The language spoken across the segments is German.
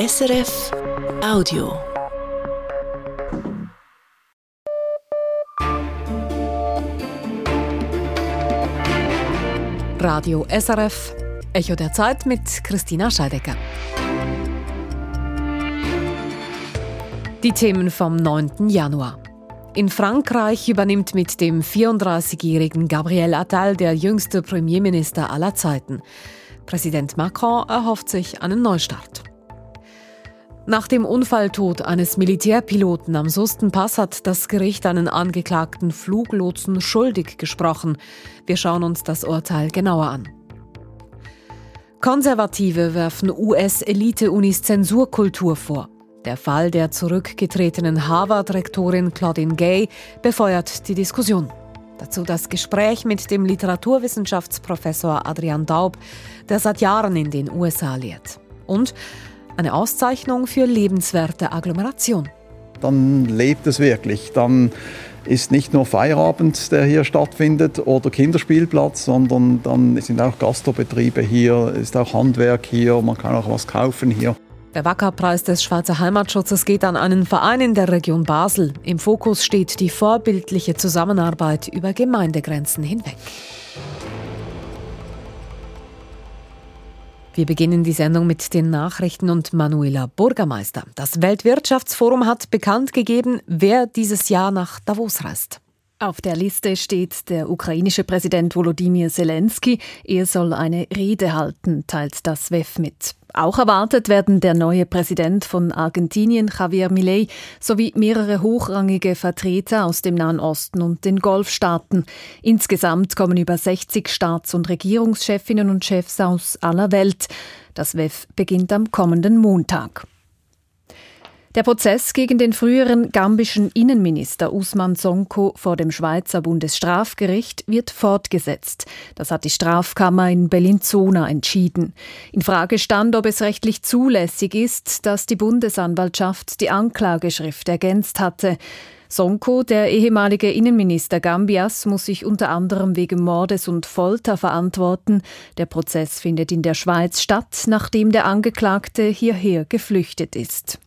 SRF Audio. Radio SRF, Echo der Zeit mit Christina Scheidecker. Die Themen vom 9. Januar. In Frankreich übernimmt mit dem 34-jährigen Gabriel Attal der jüngste Premierminister aller Zeiten. Präsident Macron erhofft sich einen Neustart. Nach dem Unfalltod eines Militärpiloten am Sustenpass hat das Gericht einen angeklagten Fluglotsen schuldig gesprochen. Wir schauen uns das Urteil genauer an. Konservative werfen US-Elite-Unis Zensurkultur vor. Der Fall der zurückgetretenen Harvard-Rektorin Claudine Gay befeuert die Diskussion. Dazu das Gespräch mit dem Literaturwissenschaftsprofessor Adrian Daub, der seit Jahren in den USA lehrt. Und eine Auszeichnung für lebenswerte Agglomeration. Dann lebt es wirklich. Dann ist nicht nur Feierabend, der hier stattfindet, oder Kinderspielplatz, sondern dann sind auch Gastrobetriebe hier, ist auch Handwerk hier, man kann auch was kaufen hier. Der Wackerpreis des Schweizer Heimatschutzes geht an einen Verein in der Region Basel. Im Fokus steht die vorbildliche Zusammenarbeit über Gemeindegrenzen hinweg. Wir beginnen die Sendung mit den Nachrichten und Manuela Bürgermeister. Das Weltwirtschaftsforum hat bekannt gegeben, wer dieses Jahr nach Davos reist. Auf der Liste steht der ukrainische Präsident Volodymyr Zelensky. Er soll eine Rede halten, teilt das WEF mit. Auch erwartet werden der neue Präsident von Argentinien, Javier Milei, sowie mehrere hochrangige Vertreter aus dem Nahen Osten und den Golfstaaten. Insgesamt kommen über 60 Staats- und Regierungschefinnen und Chefs aus aller Welt. Das WEF beginnt am kommenden Montag. Der Prozess gegen den früheren gambischen Innenminister Usman Sonko vor dem Schweizer Bundesstrafgericht wird fortgesetzt. Das hat die Strafkammer in Bellinzona entschieden. In Frage stand, ob es rechtlich zulässig ist, dass die Bundesanwaltschaft die Anklageschrift ergänzt hatte. Sonko, der ehemalige Innenminister Gambias, muss sich unter anderem wegen Mordes und Folter verantworten. Der Prozess findet in der Schweiz statt, nachdem der Angeklagte hierher geflüchtet ist.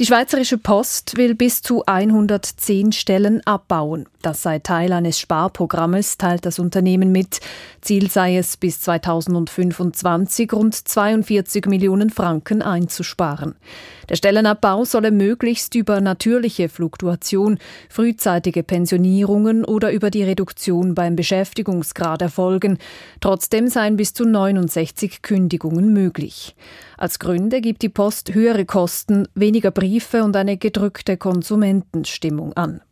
Die Schweizerische Post will bis zu 110 Stellen abbauen. Das sei Teil eines Sparprogrammes, teilt das Unternehmen mit. Ziel sei es, bis 2025 rund 42 Millionen Franken einzusparen. Der Stellenabbau solle möglichst über natürliche Fluktuation, frühzeitige Pensionierungen oder über die Reduktion beim Beschäftigungsgrad erfolgen. Trotzdem seien bis zu 69 Kündigungen möglich. Als Gründe gibt die Post höhere Kosten, weniger Briefe und eine gedrückte Konsumentenstimmung an.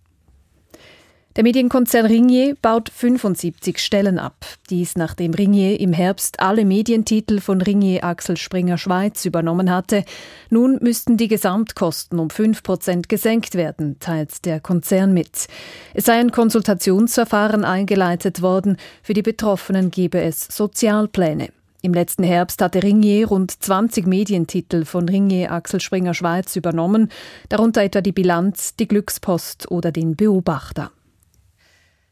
Der Medienkonzern Ringier baut 75 Stellen ab. Dies nachdem Ringier im Herbst alle Medientitel von Ringier Axel Springer Schweiz übernommen hatte. Nun müssten die Gesamtkosten um 5 Prozent gesenkt werden, teilt der Konzern mit. Es sei ein Konsultationsverfahren eingeleitet worden. Für die Betroffenen gebe es Sozialpläne. Im letzten Herbst hatte Ringier rund 20 Medientitel von Ringier Axel Springer Schweiz übernommen, darunter etwa die Bilanz, die Glückspost oder den Beobachter.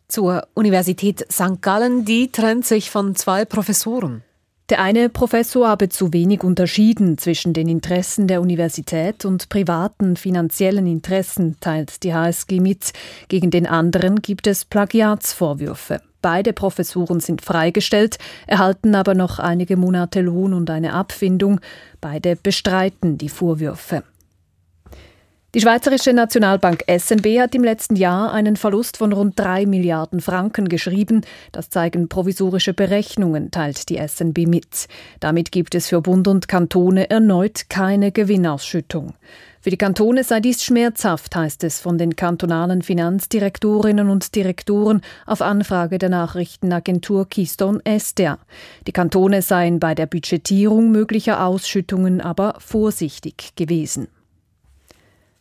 Zur Universität St. Gallen, die trennt sich von zwei Professoren. Der eine Professor habe zu wenig unterschieden zwischen den Interessen der Universität und privaten finanziellen Interessen, teilt die HSG mit. Gegen den anderen gibt es Plagiatsvorwürfe. Beide Professuren sind freigestellt, erhalten aber noch einige Monate Lohn und eine Abfindung. Beide bestreiten die Vorwürfe. Die Schweizerische Nationalbank SNB hat im letzten Jahr einen Verlust von rund drei Milliarden Franken geschrieben. Das zeigen provisorische Berechnungen, teilt die SNB mit. Damit gibt es für Bund und Kantone erneut keine Gewinnausschüttung. Für die Kantone sei dies schmerzhaft, heißt es von den kantonalen Finanzdirektorinnen und Direktoren auf Anfrage der Nachrichtenagentur Keystone Estia. Die Kantone seien bei der Budgetierung möglicher Ausschüttungen aber vorsichtig gewesen.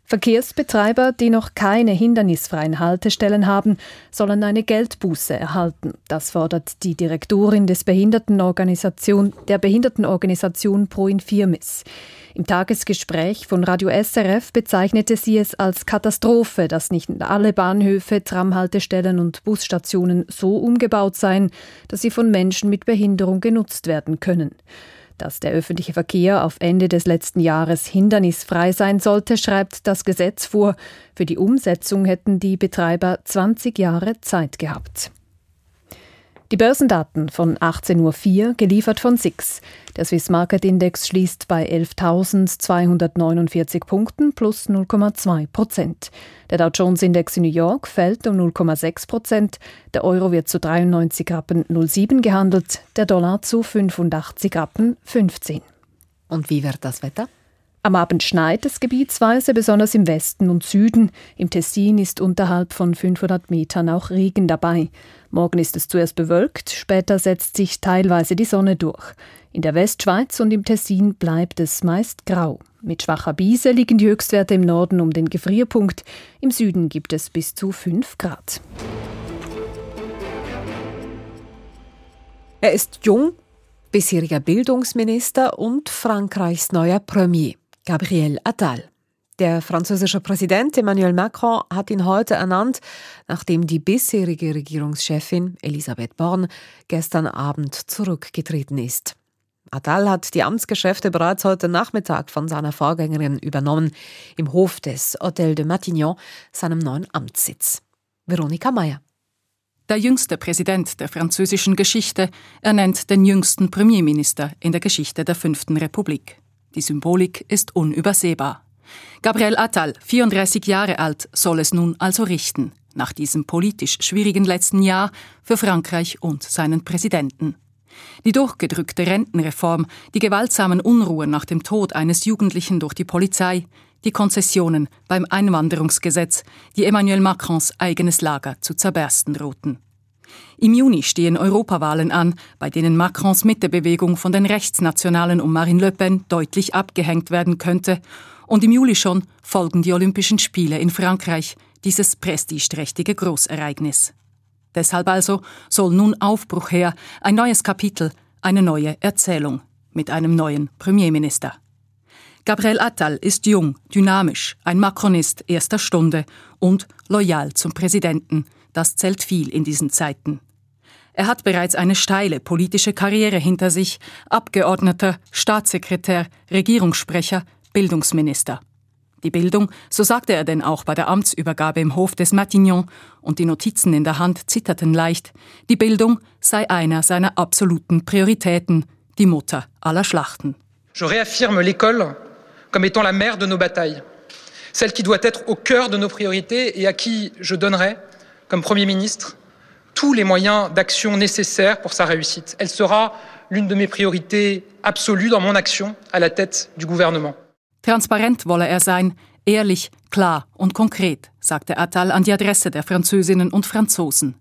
Verkehrsbetreiber, die noch keine hindernisfreien Haltestellen haben, sollen eine Geldbuße erhalten. Das fordert die Direktorin des Behindertenorganisation, der Behindertenorganisation Pro Infirmis. Im Tagesgespräch von Radio SRF bezeichnete sie es als Katastrophe, dass nicht alle Bahnhöfe, Tramhaltestellen und Busstationen so umgebaut seien, dass sie von Menschen mit Behinderung genutzt werden können. Dass der öffentliche Verkehr auf Ende des letzten Jahres hindernisfrei sein sollte, schreibt das Gesetz vor. Für die Umsetzung hätten die Betreiber 20 Jahre Zeit gehabt. Die Börsendaten von 18.04 Uhr, geliefert von SIX. Der Swiss Market Index schließt bei 11.249 Punkten plus 0,2 Prozent. Der Dow Jones Index in New York fällt um 0,6 Prozent. Der Euro wird zu 93 Rappen 07 gehandelt, der Dollar zu 85 Rappen 15. Und wie wird das Wetter? Am Abend schneit es gebietsweise, besonders im Westen und Süden. Im Tessin ist unterhalb von 500 Metern auch Regen dabei. Morgen ist es zuerst bewölkt, später setzt sich teilweise die Sonne durch. In der Westschweiz und im Tessin bleibt es meist grau. Mit schwacher Biese liegen die Höchstwerte im Norden um den Gefrierpunkt. Im Süden gibt es bis zu 5 Grad. Er ist jung, bisheriger Bildungsminister und Frankreichs neuer Premier. Gabriel Attal. Der französische Präsident Emmanuel Macron hat ihn heute ernannt, nachdem die bisherige Regierungschefin Elisabeth Born gestern Abend zurückgetreten ist. Attal hat die Amtsgeschäfte bereits heute Nachmittag von seiner Vorgängerin übernommen, im Hof des Hôtel de Matignon, seinem neuen Amtssitz. Veronika Mayer. Der jüngste Präsident der französischen Geschichte ernennt den jüngsten Premierminister in der Geschichte der Fünften Republik. Die Symbolik ist unübersehbar. Gabriel Attal, 34 Jahre alt, soll es nun also richten, nach diesem politisch schwierigen letzten Jahr für Frankreich und seinen Präsidenten. Die durchgedrückte Rentenreform, die gewaltsamen Unruhen nach dem Tod eines Jugendlichen durch die Polizei, die Konzessionen beim Einwanderungsgesetz, die Emmanuel Macrons eigenes Lager zu zerbersten drohten. Im Juni stehen Europawahlen an, bei denen Macrons Mittebewegung von den Rechtsnationalen um Marine Le Pen deutlich abgehängt werden könnte. Und im Juli schon folgen die Olympischen Spiele in Frankreich, dieses prestigeträchtige Großereignis. Deshalb also soll nun Aufbruch her, ein neues Kapitel, eine neue Erzählung mit einem neuen Premierminister. Gabriel Attal ist jung, dynamisch, ein Macronist erster Stunde und loyal zum Präsidenten, das zählt viel in diesen Zeiten. Er hat bereits eine steile politische Karriere hinter sich, Abgeordneter, Staatssekretär, Regierungssprecher, Bildungsminister. Die Bildung, so sagte er denn auch bei der Amtsübergabe im Hof des Matignon, und die Notizen in der Hand zitterten leicht, die Bildung sei einer seiner absoluten Prioritäten, die Mutter aller Schlachten. Je réaffirme l'école comme étant la mère de nos batailles, celle qui doit être au cœur de nos priorités et à qui je donnerai comme Premier ministre tous les moyens d'action nécessaires pour sa réussite. Elle sera l'une de mes priorités absolues dans mon action à la tête du gouvernement. Transparent wolle er sein, ehrlich, klar und konkret, sagte Attal an die Adresse der Französinnen und Franzosen.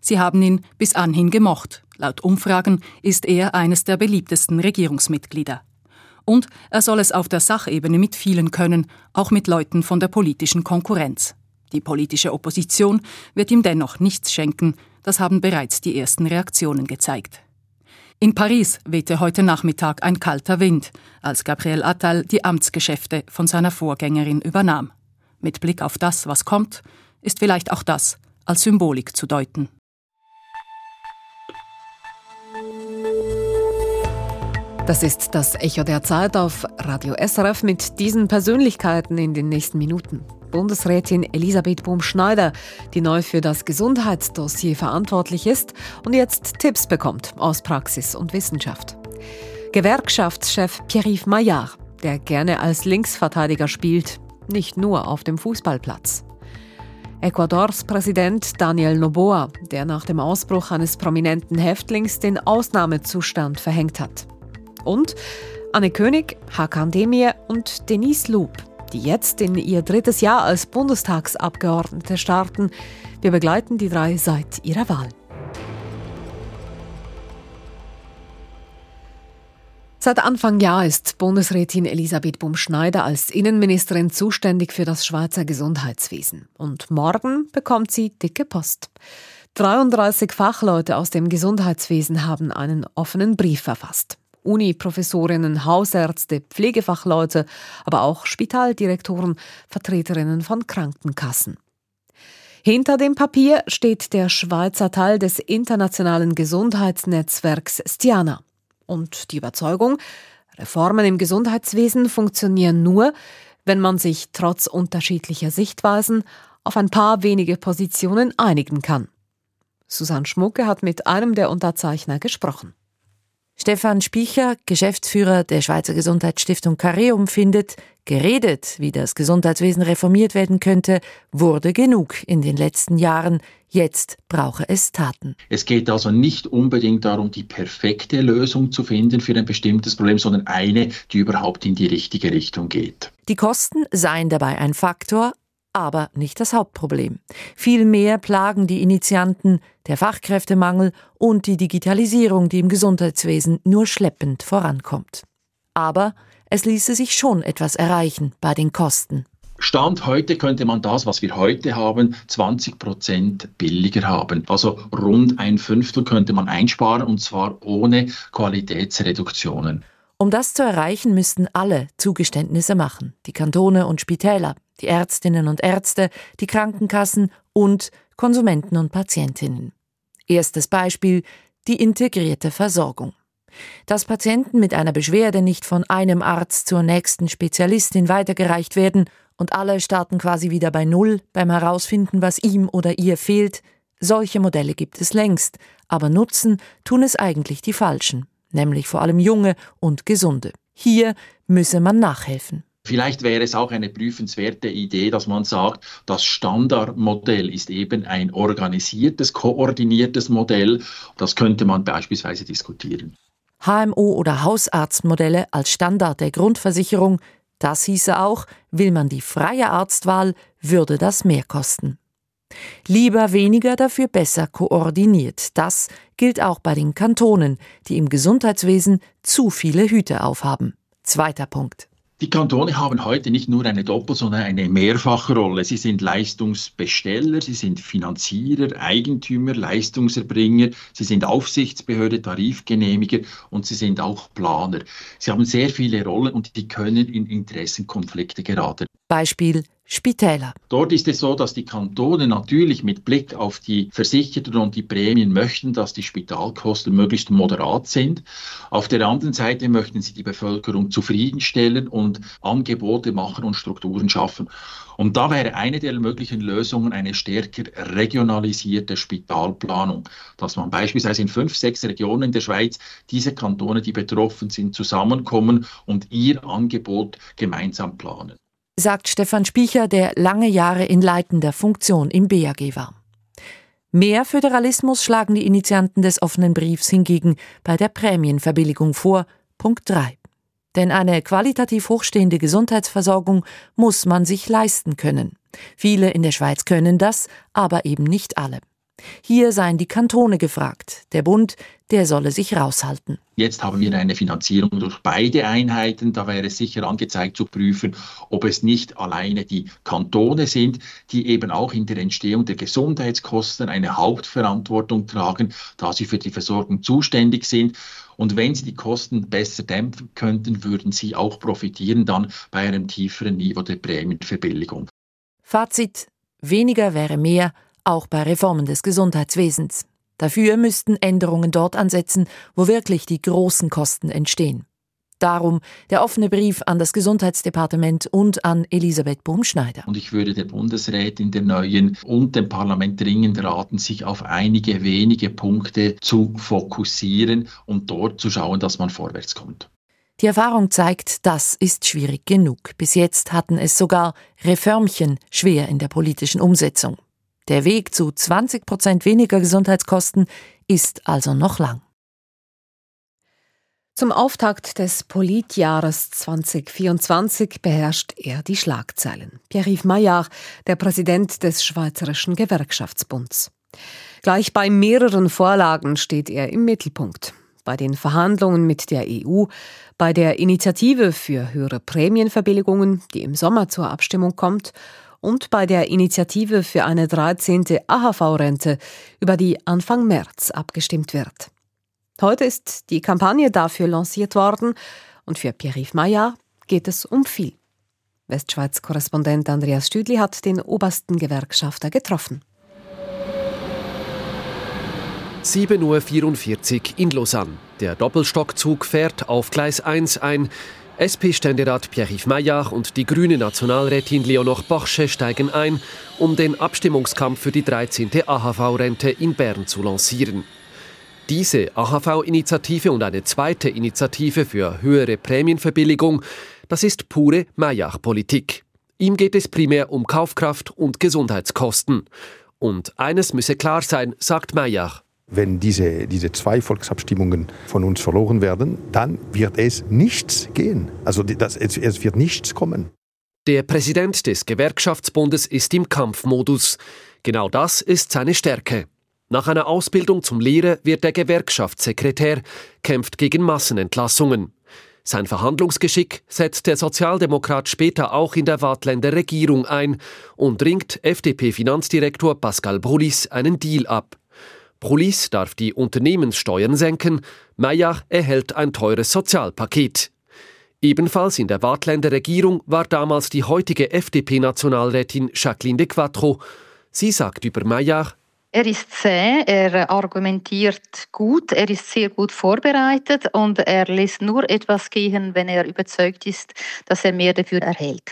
Sie haben ihn bis anhin gemocht. Laut Umfragen ist er eines der beliebtesten Regierungsmitglieder. Und er soll es auf der Sachebene mit vielen können, auch mit Leuten von der politischen Konkurrenz. Die politische Opposition wird ihm dennoch nichts schenken, das haben bereits die ersten Reaktionen gezeigt. In Paris wehte heute Nachmittag ein kalter Wind, als Gabriel Attal die Amtsgeschäfte von seiner Vorgängerin übernahm. Mit Blick auf das, was kommt, ist vielleicht auch das als Symbolik zu deuten. Das ist das Echo der Zeit auf Radio SRF mit diesen Persönlichkeiten in den nächsten Minuten. Bundesrätin Elisabeth Bohm-Schneider, die neu für das Gesundheitsdossier verantwortlich ist und jetzt Tipps bekommt aus Praxis und Wissenschaft. Gewerkschaftschef Pierre-Yves Maillard, der gerne als Linksverteidiger spielt, nicht nur auf dem Fußballplatz. Ecuadors Präsident Daniel Noboa, der nach dem Ausbruch eines prominenten Häftlings den Ausnahmezustand verhängt hat. Und Anne König, Hakan Demir und Denise Loop, die jetzt in ihr drittes Jahr als Bundestagsabgeordnete starten. Wir begleiten die drei seit ihrer Wahl. Seit Anfang Jahr ist Bundesrätin Elisabeth Bumschneider als Innenministerin zuständig für das Schweizer Gesundheitswesen. Und morgen bekommt sie dicke Post. 33 Fachleute aus dem Gesundheitswesen haben einen offenen Brief verfasst. Uni-Professorinnen, Hausärzte, Pflegefachleute, aber auch Spitaldirektoren, Vertreterinnen von Krankenkassen. Hinter dem Papier steht der Schweizer Teil des internationalen Gesundheitsnetzwerks Stiana. und die Überzeugung, Reformen im Gesundheitswesen funktionieren nur, wenn man sich trotz unterschiedlicher Sichtweisen auf ein paar wenige Positionen einigen kann. Susanne Schmucke hat mit einem der Unterzeichner gesprochen. Stefan Spiecher, Geschäftsführer der Schweizer Gesundheitsstiftung Careum, findet, geredet, wie das Gesundheitswesen reformiert werden könnte, wurde genug in den letzten Jahren. Jetzt brauche es Taten. Es geht also nicht unbedingt darum, die perfekte Lösung zu finden für ein bestimmtes Problem, sondern eine, die überhaupt in die richtige Richtung geht. Die Kosten seien dabei ein Faktor, aber nicht das Hauptproblem. Vielmehr plagen die Initianten der Fachkräftemangel und die Digitalisierung, die im Gesundheitswesen nur schleppend vorankommt. Aber es ließe sich schon etwas erreichen bei den Kosten. Stand heute könnte man das, was wir heute haben, 20 Prozent billiger haben. Also rund ein Fünftel könnte man einsparen und zwar ohne Qualitätsreduktionen. Um das zu erreichen, müssten alle Zugeständnisse machen, die Kantone und Spitäler, die Ärztinnen und Ärzte, die Krankenkassen und Konsumenten und Patientinnen. Erstes Beispiel die integrierte Versorgung. Dass Patienten mit einer Beschwerde nicht von einem Arzt zur nächsten Spezialistin weitergereicht werden und alle starten quasi wieder bei Null beim Herausfinden, was ihm oder ihr fehlt, solche Modelle gibt es längst, aber nutzen tun es eigentlich die Falschen, nämlich vor allem junge und gesunde. Hier müsse man nachhelfen. Vielleicht wäre es auch eine prüfenswerte Idee, dass man sagt, das Standardmodell ist eben ein organisiertes, koordiniertes Modell. Das könnte man beispielsweise diskutieren. HMO oder Hausarztmodelle als Standard der Grundversicherung, das hieße auch, will man die freie Arztwahl, würde das mehr kosten. Lieber weniger, dafür besser koordiniert. Das gilt auch bei den Kantonen, die im Gesundheitswesen zu viele Hüte aufhaben. Zweiter Punkt. Die Kantone haben heute nicht nur eine Doppel-, sondern eine Mehrfachrolle. Sie sind Leistungsbesteller, sie sind Finanzierer, Eigentümer, Leistungserbringer, sie sind Aufsichtsbehörde, Tarifgenehmiger und sie sind auch Planer. Sie haben sehr viele Rollen und die können in Interessenkonflikte geraten. Beispiel Spitäler. Dort ist es so, dass die Kantone natürlich mit Blick auf die Versicherten und die Prämien möchten, dass die Spitalkosten möglichst moderat sind. Auf der anderen Seite möchten sie die Bevölkerung zufriedenstellen und Angebote machen und Strukturen schaffen. Und da wäre eine der möglichen Lösungen eine stärker regionalisierte Spitalplanung, dass man beispielsweise in fünf, sechs Regionen der Schweiz diese Kantone, die betroffen sind, zusammenkommen und ihr Angebot gemeinsam planen sagt Stefan Spiecher, der lange Jahre in leitender Funktion im BAG war. Mehr Föderalismus schlagen die Initianten des offenen Briefs hingegen bei der Prämienverbilligung vor. Punkt 3. Denn eine qualitativ hochstehende Gesundheitsversorgung muss man sich leisten können. Viele in der Schweiz können das, aber eben nicht alle. Hier seien die Kantone gefragt. Der Bund, der solle sich raushalten. Jetzt haben wir eine Finanzierung durch beide Einheiten. Da wäre es sicher angezeigt zu prüfen, ob es nicht alleine die Kantone sind, die eben auch in der Entstehung der Gesundheitskosten eine Hauptverantwortung tragen, da sie für die Versorgung zuständig sind. Und wenn sie die Kosten besser dämpfen könnten, würden sie auch profitieren dann bei einem tieferen Niveau der Prämienverbilligung. Fazit: Weniger wäre mehr auch bei Reformen des Gesundheitswesens. Dafür müssten Änderungen dort ansetzen, wo wirklich die großen Kosten entstehen. Darum der offene Brief an das Gesundheitsdepartement und an Elisabeth Bumschneider. Und ich würde der Bundesrätin, der neuen und dem Parlament dringend raten, sich auf einige wenige Punkte zu fokussieren und dort zu schauen, dass man vorwärts kommt. Die Erfahrung zeigt, das ist schwierig genug. Bis jetzt hatten es sogar Reformchen schwer in der politischen Umsetzung. Der Weg zu 20 Prozent weniger Gesundheitskosten ist also noch lang. Zum Auftakt des Politjahres 2024 beherrscht er die Schlagzeilen. Pierre-Yves Maillard, der Präsident des Schweizerischen Gewerkschaftsbunds. Gleich bei mehreren Vorlagen steht er im Mittelpunkt. Bei den Verhandlungen mit der EU, bei der Initiative für höhere Prämienverbilligungen, die im Sommer zur Abstimmung kommt, und bei der Initiative für eine 13. AHV-Rente, über die Anfang März abgestimmt wird. Heute ist die Kampagne dafür lanciert worden und für Pierre-Yves Maillard geht es um viel. Westschweiz-Korrespondent Andreas Stüdli hat den obersten Gewerkschafter getroffen. 7.44 Uhr in Lausanne. Der Doppelstockzug fährt auf Gleis 1 ein. SP-Ständerat Pierre-Yves Maillard und die grüne Nationalrätin Leonore Borsche steigen ein, um den Abstimmungskampf für die 13. AHV-Rente in Bern zu lancieren. Diese AHV-Initiative und eine zweite Initiative für höhere Prämienverbilligung, das ist pure Maillard-Politik. Ihm geht es primär um Kaufkraft und Gesundheitskosten. Und eines müsse klar sein, sagt Maillard. Wenn diese, diese zwei Volksabstimmungen von uns verloren werden, dann wird es nichts gehen. Also das, es, es wird nichts kommen. Der Präsident des Gewerkschaftsbundes ist im Kampfmodus. Genau das ist seine Stärke. Nach einer Ausbildung zum Lehrer wird er Gewerkschaftssekretär, kämpft gegen Massenentlassungen. Sein Verhandlungsgeschick setzt der Sozialdemokrat später auch in der Wartländer Regierung ein und ringt FDP-Finanzdirektor Pascal Brulis einen Deal ab. Brulis darf die Unternehmenssteuern senken, Meyer erhält ein teures Sozialpaket. Ebenfalls in der Wartländer Regierung war damals die heutige FDP-Nationalrätin Jacqueline de Quattro. Sie sagt über Meyer, er ist zäh, er argumentiert gut, er ist sehr gut vorbereitet und er lässt nur etwas gehen, wenn er überzeugt ist, dass er mehr dafür erhält.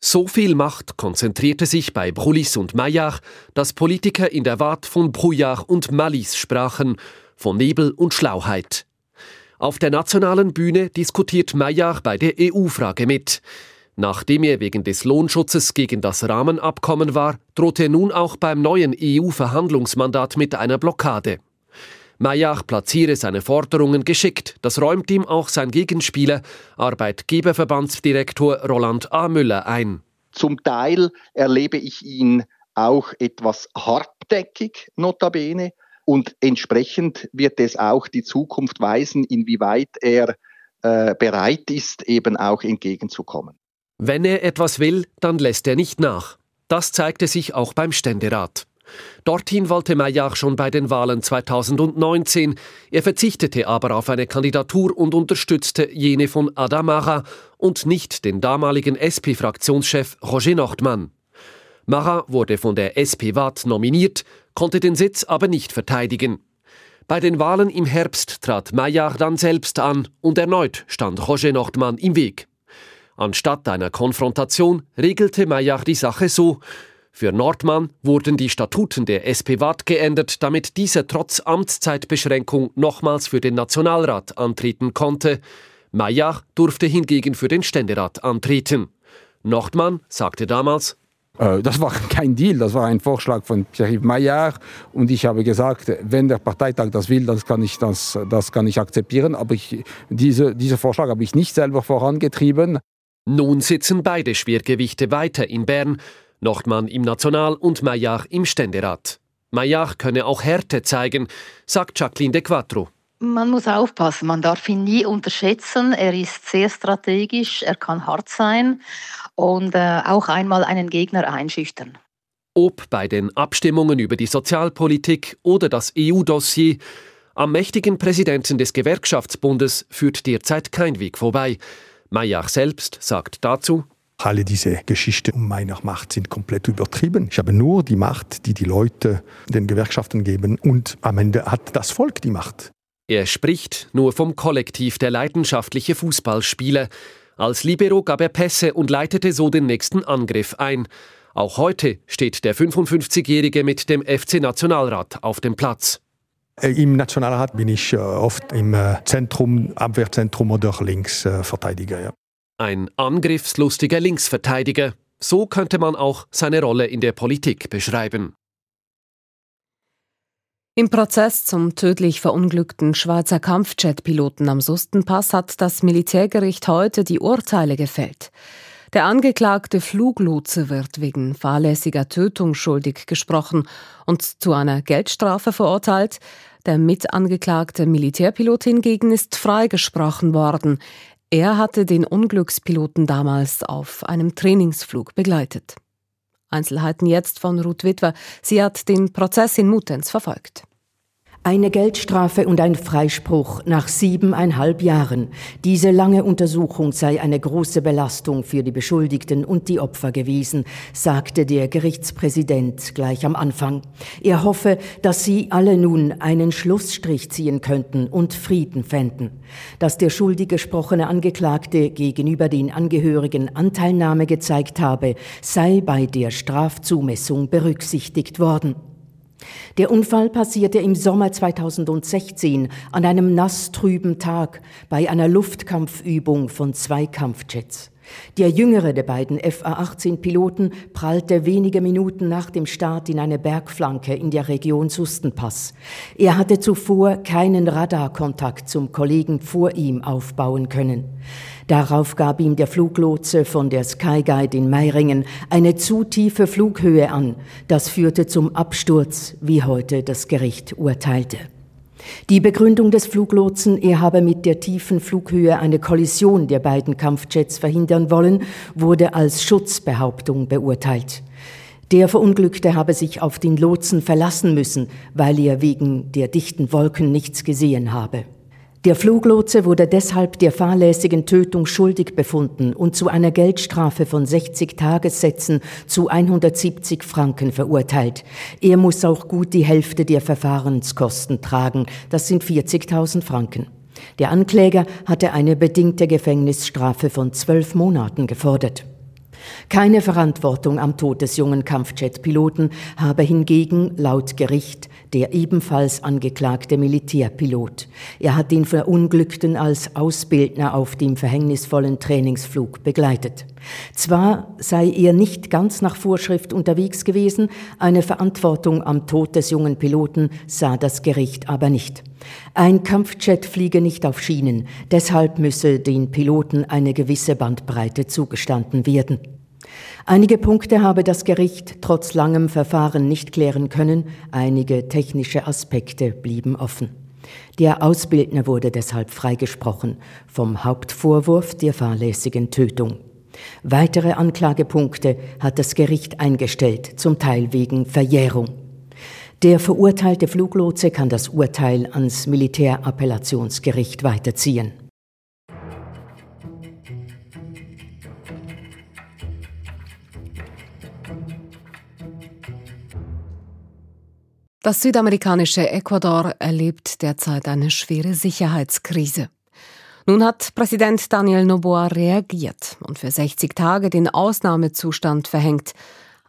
So viel Macht konzentrierte sich bei Brulis und Maillard, dass Politiker in der Wart von Brouillard und Malice sprachen, von Nebel und Schlauheit. Auf der nationalen Bühne diskutiert Maillard bei der EU-Frage mit. Nachdem er wegen des Lohnschutzes gegen das Rahmenabkommen war, droht er nun auch beim neuen EU-Verhandlungsmandat mit einer Blockade. Maillard platziere seine Forderungen geschickt, das räumt ihm auch sein Gegenspieler, Arbeitgeberverbandsdirektor Roland A. Müller ein. Zum Teil erlebe ich ihn auch etwas hartdeckig, notabene, und entsprechend wird es auch die Zukunft weisen, inwieweit er äh, bereit ist, eben auch entgegenzukommen. Wenn er etwas will, dann lässt er nicht nach. Das zeigte sich auch beim Ständerat. Dorthin wollte Maillard schon bei den Wahlen 2019. Er verzichtete aber auf eine Kandidatur und unterstützte jene von Adamara und nicht den damaligen SP-Fraktionschef Roger Nordmann. Marat wurde von der SP-Watt nominiert, konnte den Sitz aber nicht verteidigen. Bei den Wahlen im Herbst trat Maillard dann selbst an und erneut stand Roger Nordmann im Weg. Anstatt einer Konfrontation regelte Maillard die Sache so. Für Nordmann wurden die Statuten der SP Watt geändert, damit dieser trotz Amtszeitbeschränkung nochmals für den Nationalrat antreten konnte. Maillard durfte hingegen für den Ständerat antreten. Nordmann sagte damals, äh, das war kein Deal, das war ein Vorschlag von Pierre-Yves Maillard und ich habe gesagt, wenn der Parteitag das will, das kann ich, das, das kann ich akzeptieren, aber ich, diese, diesen Vorschlag habe ich nicht selber vorangetrieben. Nun sitzen beide Schwergewichte weiter in Bern, Nordmann im National- und Maillard im Ständerat. Maillard könne auch Härte zeigen, sagt Jacqueline de Quattro. Man muss aufpassen, man darf ihn nie unterschätzen. Er ist sehr strategisch, er kann hart sein und äh, auch einmal einen Gegner einschüchtern. Ob bei den Abstimmungen über die Sozialpolitik oder das EU-Dossier, am mächtigen Präsidenten des Gewerkschaftsbundes führt derzeit kein Weg vorbei. Maillard selbst sagt dazu, alle diese Geschichten um meiner Macht sind komplett übertrieben. Ich habe nur die Macht, die die Leute den Gewerkschaften geben und am Ende hat das Volk die Macht. Er spricht nur vom Kollektiv der leidenschaftliche Fußballspieler. Als Libero gab er Pässe und leitete so den nächsten Angriff ein. Auch heute steht der 55-Jährige mit dem FC Nationalrat auf dem Platz. Äh, Im Nationalrat bin ich äh, oft im äh, Zentrum, Abwehrzentrum oder Linksverteidiger. Ja. Ein angriffslustiger Linksverteidiger. So könnte man auch seine Rolle in der Politik beschreiben. Im Prozess zum tödlich verunglückten Schweizer Kampfjet-Piloten am Sustenpass hat das Militärgericht heute die Urteile gefällt. Der angeklagte Fluglotse wird wegen fahrlässiger Tötung schuldig gesprochen und zu einer Geldstrafe verurteilt. Der mitangeklagte Militärpilot hingegen ist freigesprochen worden. Er hatte den Unglückspiloten damals auf einem Trainingsflug begleitet. Einzelheiten jetzt von Ruth Witwer. Sie hat den Prozess in Mutenz verfolgt. Eine Geldstrafe und ein Freispruch nach siebeneinhalb Jahren. Diese lange Untersuchung sei eine große Belastung für die Beschuldigten und die Opfer gewesen, sagte der Gerichtspräsident gleich am Anfang. Er hoffe, dass sie alle nun einen Schlussstrich ziehen könnten und Frieden fänden. Dass der schuldig gesprochene Angeklagte gegenüber den Angehörigen Anteilnahme gezeigt habe, sei bei der Strafzumessung berücksichtigt worden. Der Unfall passierte im Sommer 2016 an einem nasstrüben Tag bei einer Luftkampfübung von zwei Kampfjets. Der jüngere der beiden FA-18-Piloten prallte wenige Minuten nach dem Start in eine Bergflanke in der Region Sustenpass. Er hatte zuvor keinen Radarkontakt zum Kollegen vor ihm aufbauen können. Darauf gab ihm der Fluglotse von der Skyguide in Meiringen eine zu tiefe Flughöhe an. Das führte zum Absturz, wie heute das Gericht urteilte. Die Begründung des Fluglotsen, er habe mit der tiefen Flughöhe eine Kollision der beiden Kampfjets verhindern wollen, wurde als Schutzbehauptung beurteilt. Der Verunglückte habe sich auf den Lotsen verlassen müssen, weil er wegen der dichten Wolken nichts gesehen habe. Der Fluglotse wurde deshalb der fahrlässigen Tötung schuldig befunden und zu einer Geldstrafe von 60 Tagessätzen zu 170 Franken verurteilt. Er muss auch gut die Hälfte der Verfahrenskosten tragen. Das sind 40.000 Franken. Der Ankläger hatte eine bedingte Gefängnisstrafe von zwölf Monaten gefordert. Keine Verantwortung am Tod des jungen Kampfjet-Piloten habe hingegen laut Gericht der ebenfalls angeklagte Militärpilot. Er hat den Verunglückten als Ausbildner auf dem verhängnisvollen Trainingsflug begleitet. Zwar sei er nicht ganz nach Vorschrift unterwegs gewesen, eine Verantwortung am Tod des jungen Piloten sah das Gericht aber nicht. Ein Kampfjet fliege nicht auf Schienen, deshalb müsse den Piloten eine gewisse Bandbreite zugestanden werden. Einige Punkte habe das Gericht trotz langem Verfahren nicht klären können, einige technische Aspekte blieben offen. Der Ausbildner wurde deshalb freigesprochen vom Hauptvorwurf der fahrlässigen Tötung. Weitere Anklagepunkte hat das Gericht eingestellt, zum Teil wegen Verjährung. Der verurteilte Fluglotse kann das Urteil ans Militärappellationsgericht weiterziehen. Das südamerikanische Ecuador erlebt derzeit eine schwere Sicherheitskrise. Nun hat Präsident Daniel Noboa reagiert und für 60 Tage den Ausnahmezustand verhängt,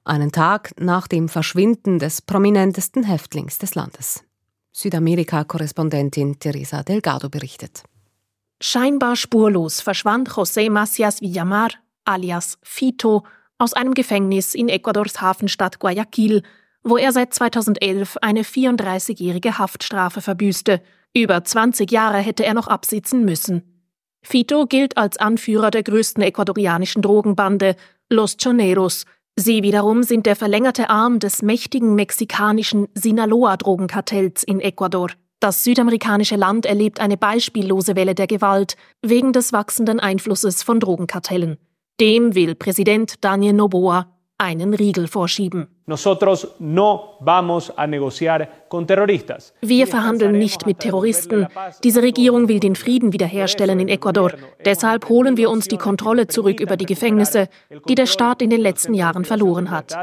einen Tag nach dem Verschwinden des prominentesten Häftlings des Landes. Südamerika-Korrespondentin Teresa Delgado berichtet. Scheinbar spurlos verschwand José Macias Villamar, alias Fito, aus einem Gefängnis in Ecuadors Hafenstadt Guayaquil wo er seit 2011 eine 34-jährige Haftstrafe verbüßte. Über 20 Jahre hätte er noch absitzen müssen. Fito gilt als Anführer der größten ecuadorianischen Drogenbande, Los Choneros. Sie wiederum sind der verlängerte Arm des mächtigen mexikanischen Sinaloa-Drogenkartells in Ecuador. Das südamerikanische Land erlebt eine beispiellose Welle der Gewalt wegen des wachsenden Einflusses von Drogenkartellen. Dem will Präsident Daniel Noboa einen Riegel vorschieben. Wir verhandeln nicht mit Terroristen. Diese Regierung will den Frieden wiederherstellen in Ecuador. Deshalb holen wir uns die Kontrolle zurück über die Gefängnisse, die der Staat in den letzten Jahren verloren hat.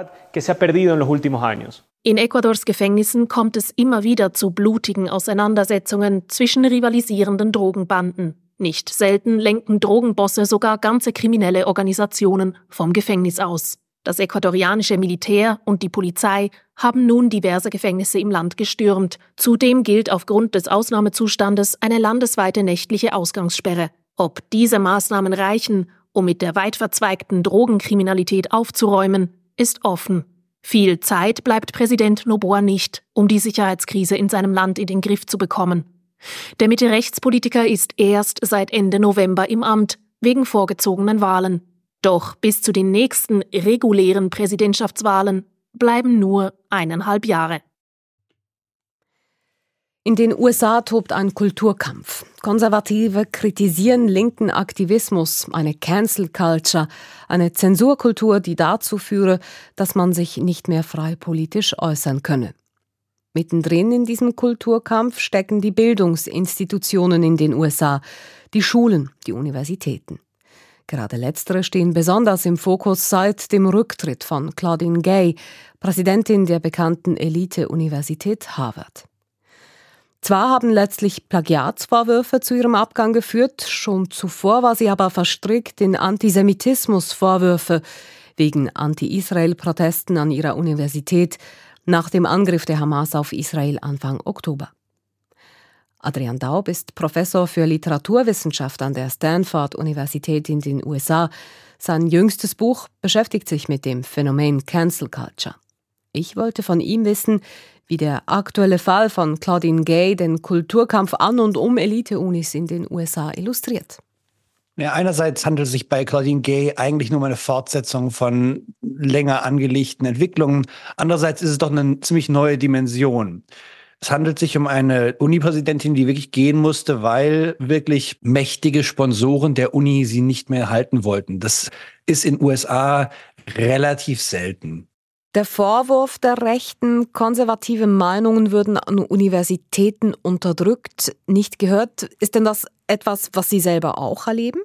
In Ecuadors Gefängnissen kommt es immer wieder zu blutigen Auseinandersetzungen zwischen rivalisierenden Drogenbanden. Nicht selten lenken Drogenbosse sogar ganze kriminelle Organisationen vom Gefängnis aus. Das ecuadorianische Militär und die Polizei haben nun diverse Gefängnisse im Land gestürmt. Zudem gilt aufgrund des Ausnahmezustandes eine landesweite nächtliche Ausgangssperre. Ob diese Maßnahmen reichen, um mit der weit verzweigten Drogenkriminalität aufzuräumen, ist offen. Viel Zeit bleibt Präsident Noboa nicht, um die Sicherheitskrise in seinem Land in den Griff zu bekommen. Der Mitte-Rechtspolitiker ist erst seit Ende November im Amt, wegen vorgezogenen Wahlen. Doch bis zu den nächsten regulären Präsidentschaftswahlen bleiben nur eineinhalb Jahre. In den USA tobt ein Kulturkampf. Konservative kritisieren linken Aktivismus, eine Cancel Culture, eine Zensurkultur, die dazu führe, dass man sich nicht mehr frei politisch äußern könne. Mittendrin in diesem Kulturkampf stecken die Bildungsinstitutionen in den USA, die Schulen, die Universitäten. Gerade letztere stehen besonders im Fokus seit dem Rücktritt von Claudine Gay, Präsidentin der bekannten Elite-Universität Harvard. Zwar haben letztlich Plagiatsvorwürfe zu ihrem Abgang geführt, schon zuvor war sie aber verstrickt in Antisemitismusvorwürfe wegen Anti-Israel-Protesten an ihrer Universität nach dem Angriff der Hamas auf Israel Anfang Oktober. Adrian Daub ist Professor für Literaturwissenschaft an der Stanford-Universität in den USA. Sein jüngstes Buch beschäftigt sich mit dem Phänomen Cancel Culture. Ich wollte von ihm wissen, wie der aktuelle Fall von Claudine Gay den Kulturkampf an und um Elite-Unis in den USA illustriert. Ja, einerseits handelt es sich bei Claudine Gay eigentlich nur um eine Fortsetzung von länger angelegten Entwicklungen. Andererseits ist es doch eine ziemlich neue Dimension. Es handelt sich um eine Uni-Präsidentin, die wirklich gehen musste, weil wirklich mächtige Sponsoren der Uni sie nicht mehr halten wollten. Das ist in USA relativ selten. Der Vorwurf der Rechten, konservative Meinungen würden an Universitäten unterdrückt, nicht gehört. Ist denn das etwas, was Sie selber auch erleben?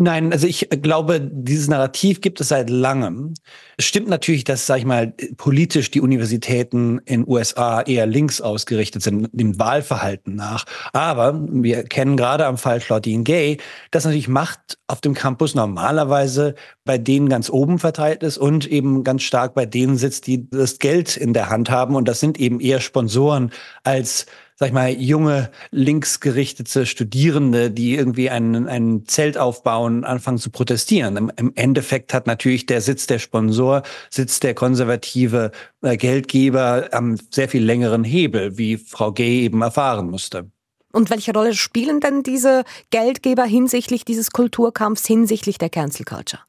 Nein, also ich glaube, dieses Narrativ gibt es seit langem. Es stimmt natürlich, dass, sag ich mal, politisch die Universitäten in USA eher links ausgerichtet sind, dem Wahlverhalten nach. Aber wir kennen gerade am Fall Claudine Gay, dass natürlich Macht auf dem Campus normalerweise bei denen ganz oben verteilt ist und eben ganz stark bei denen sitzt, die das Geld in der Hand haben. Und das sind eben eher Sponsoren als sag ich mal, junge, linksgerichtete Studierende, die irgendwie ein, ein Zelt aufbauen, anfangen zu protestieren. Im, Im, Endeffekt hat natürlich der Sitz der Sponsor, Sitz der konservative äh, Geldgeber am sehr viel längeren Hebel, wie Frau Gay eben erfahren musste. Und welche Rolle spielen denn diese Geldgeber hinsichtlich dieses Kulturkampfs, hinsichtlich der Cancel Culture?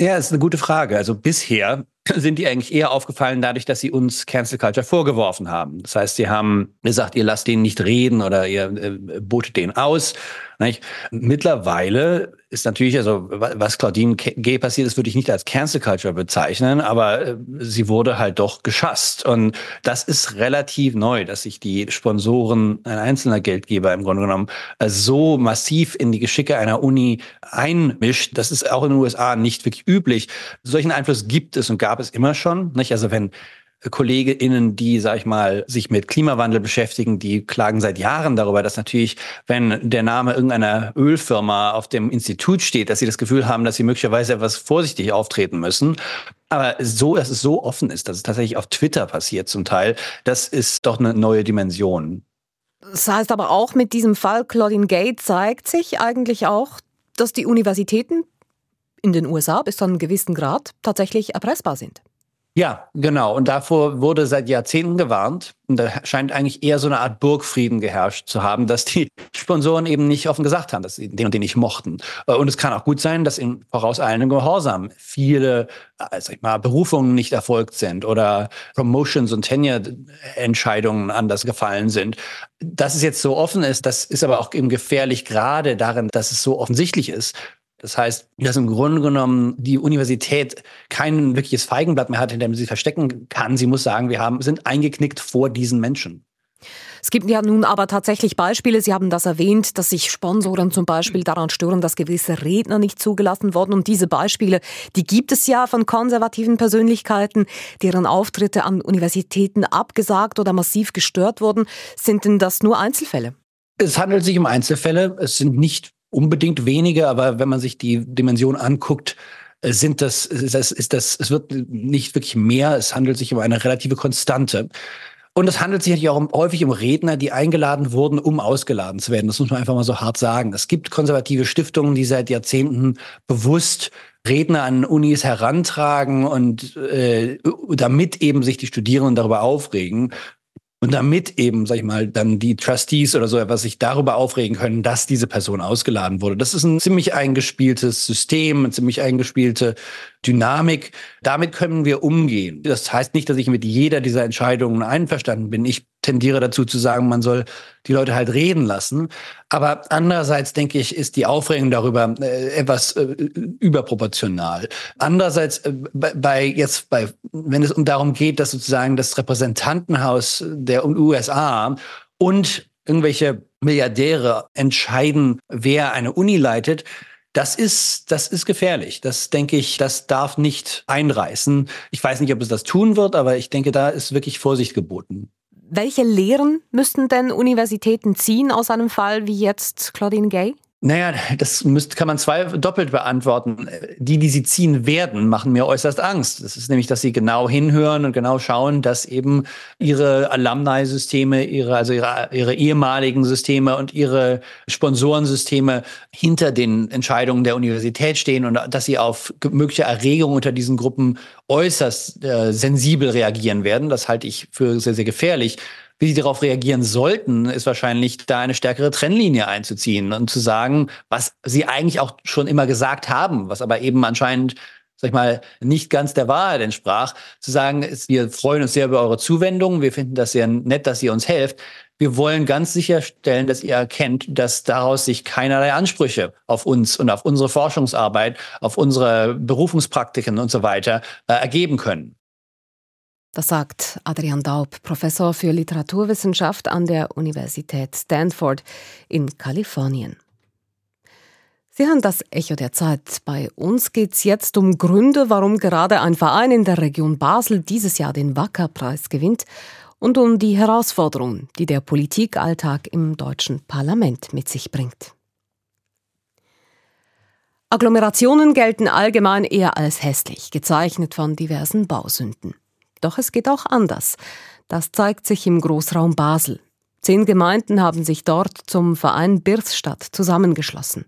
Ja, ist eine gute Frage. Also bisher sind die eigentlich eher aufgefallen dadurch, dass sie uns Cancel Culture vorgeworfen haben. Das heißt, sie haben gesagt, ihr lasst den nicht reden oder ihr äh, botet den aus. Nicht? Mittlerweile ist natürlich, also was Claudine Gay passiert ist, würde ich nicht als Cancel Culture bezeichnen, aber äh, sie wurde halt doch geschasst. Und das ist relativ neu, dass sich die Sponsoren, ein einzelner Geldgeber im Grunde genommen, äh, so massiv in die Geschicke einer Uni einmischt. Das ist auch in den USA nicht wirklich üblich. Solchen Einfluss gibt es und gab es immer schon. Nicht? Also wenn KollegInnen, die, sag ich mal, sich mit Klimawandel beschäftigen, die klagen seit Jahren darüber, dass natürlich, wenn der Name irgendeiner Ölfirma auf dem Institut steht, dass sie das Gefühl haben, dass sie möglicherweise etwas vorsichtig auftreten müssen. Aber so, dass es so offen ist, dass es tatsächlich auf Twitter passiert zum Teil, das ist doch eine neue Dimension. Das heißt aber auch mit diesem Fall Claudine Gay zeigt sich eigentlich auch, dass die Universitäten in den USA bis zu einem gewissen Grad tatsächlich erpressbar sind. Ja, genau. Und davor wurde seit Jahrzehnten gewarnt. Und da scheint eigentlich eher so eine Art Burgfrieden geherrscht zu haben, dass die Sponsoren eben nicht offen gesagt haben, dass sie den und den nicht mochten. Äh, und es kann auch gut sein, dass in vorauseilendem Gehorsam viele, sag ich mal, Berufungen nicht erfolgt sind oder Promotions und Tenure-Entscheidungen anders gefallen sind. Dass es jetzt so offen ist, das ist aber auch eben gefährlich, gerade darin, dass es so offensichtlich ist. Das heißt, dass im Grunde genommen die Universität kein wirkliches Feigenblatt mehr hat, hinter dem sie verstecken kann. Sie muss sagen, wir haben, sind eingeknickt vor diesen Menschen. Es gibt ja nun aber tatsächlich Beispiele, Sie haben das erwähnt, dass sich Sponsoren zum Beispiel daran stören, dass gewisse Redner nicht zugelassen wurden. Und diese Beispiele, die gibt es ja von konservativen Persönlichkeiten, deren Auftritte an Universitäten abgesagt oder massiv gestört wurden. Sind denn das nur Einzelfälle? Es handelt sich um Einzelfälle. Es sind nicht unbedingt wenige, aber wenn man sich die Dimension anguckt, äh, sind das, ist das, ist das, es wird nicht wirklich mehr, es handelt sich um eine relative Konstante. Und es handelt sich natürlich auch um, häufig um Redner, die eingeladen wurden, um ausgeladen zu werden. Das muss man einfach mal so hart sagen. Es gibt konservative Stiftungen, die seit Jahrzehnten bewusst Redner an Unis herantragen und äh, damit eben sich die Studierenden darüber aufregen. Und damit eben, sag ich mal, dann die Trustees oder so etwas sich darüber aufregen können, dass diese Person ausgeladen wurde. Das ist ein ziemlich eingespieltes System, eine ziemlich eingespielte Dynamik. Damit können wir umgehen. Das heißt nicht, dass ich mit jeder dieser Entscheidungen einverstanden bin. Ich tendiere dazu zu sagen, man soll die Leute halt reden lassen. Aber andererseits denke ich, ist die Aufregung darüber äh, etwas äh, überproportional. Andererseits äh, bei jetzt bei wenn es um darum geht, dass sozusagen das Repräsentantenhaus der USA und irgendwelche Milliardäre entscheiden, wer eine Uni leitet, das ist, das ist gefährlich. Das denke ich, das darf nicht einreißen. Ich weiß nicht, ob es das tun wird, aber ich denke, da ist wirklich Vorsicht geboten. Welche Lehren müssten denn Universitäten ziehen aus einem Fall wie jetzt Claudine Gay? Naja, das müsst, kann man zwei doppelt beantworten. Die, die sie ziehen werden, machen mir äußerst Angst. Das ist nämlich, dass sie genau hinhören und genau schauen, dass eben ihre Alumni-Systeme, ihre, also ihre, ihre ehemaligen Systeme und ihre Sponsorensysteme hinter den Entscheidungen der Universität stehen und dass sie auf mögliche Erregungen unter diesen Gruppen äußerst äh, sensibel reagieren werden. Das halte ich für sehr, sehr gefährlich. Wie sie darauf reagieren sollten, ist wahrscheinlich da eine stärkere Trennlinie einzuziehen und zu sagen, was sie eigentlich auch schon immer gesagt haben, was aber eben anscheinend sag ich mal, nicht ganz der Wahrheit entsprach, zu sagen, wir freuen uns sehr über eure Zuwendung, wir finden das sehr nett, dass ihr uns helft. Wir wollen ganz sicherstellen, dass ihr erkennt, dass daraus sich keinerlei Ansprüche auf uns und auf unsere Forschungsarbeit, auf unsere Berufungspraktiken und so weiter äh, ergeben können. Das sagt Adrian Daub, Professor für Literaturwissenschaft an der Universität Stanford in Kalifornien. Sie hören das Echo der Zeit. Bei uns geht es jetzt um Gründe, warum gerade ein Verein in der Region Basel dieses Jahr den Wacker-Preis gewinnt und um die Herausforderungen, die der Politikalltag im deutschen Parlament mit sich bringt. Agglomerationen gelten allgemein eher als hässlich, gezeichnet von diversen Bausünden. Doch es geht auch anders. Das zeigt sich im Großraum Basel. Zehn Gemeinden haben sich dort zum Verein Birsstadt zusammengeschlossen.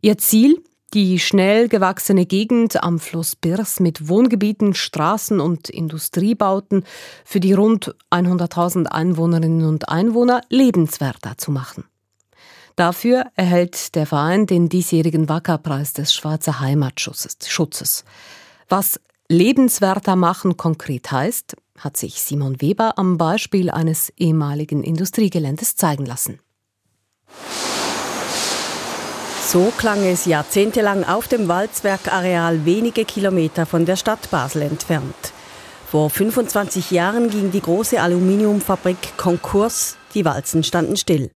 Ihr Ziel? Die schnell gewachsene Gegend am Fluss Birs mit Wohngebieten, Straßen und Industriebauten für die rund 100.000 Einwohnerinnen und Einwohner lebenswerter zu machen. Dafür erhält der Verein den diesjährigen Wackerpreis des Schweizer Heimatschutzes. Was Lebenswerter machen konkret heißt, hat sich Simon Weber am Beispiel eines ehemaligen Industriegeländes zeigen lassen. So klang es jahrzehntelang auf dem Walzwerkareal wenige Kilometer von der Stadt Basel entfernt. Vor 25 Jahren ging die große Aluminiumfabrik Konkurs, die Walzen standen still.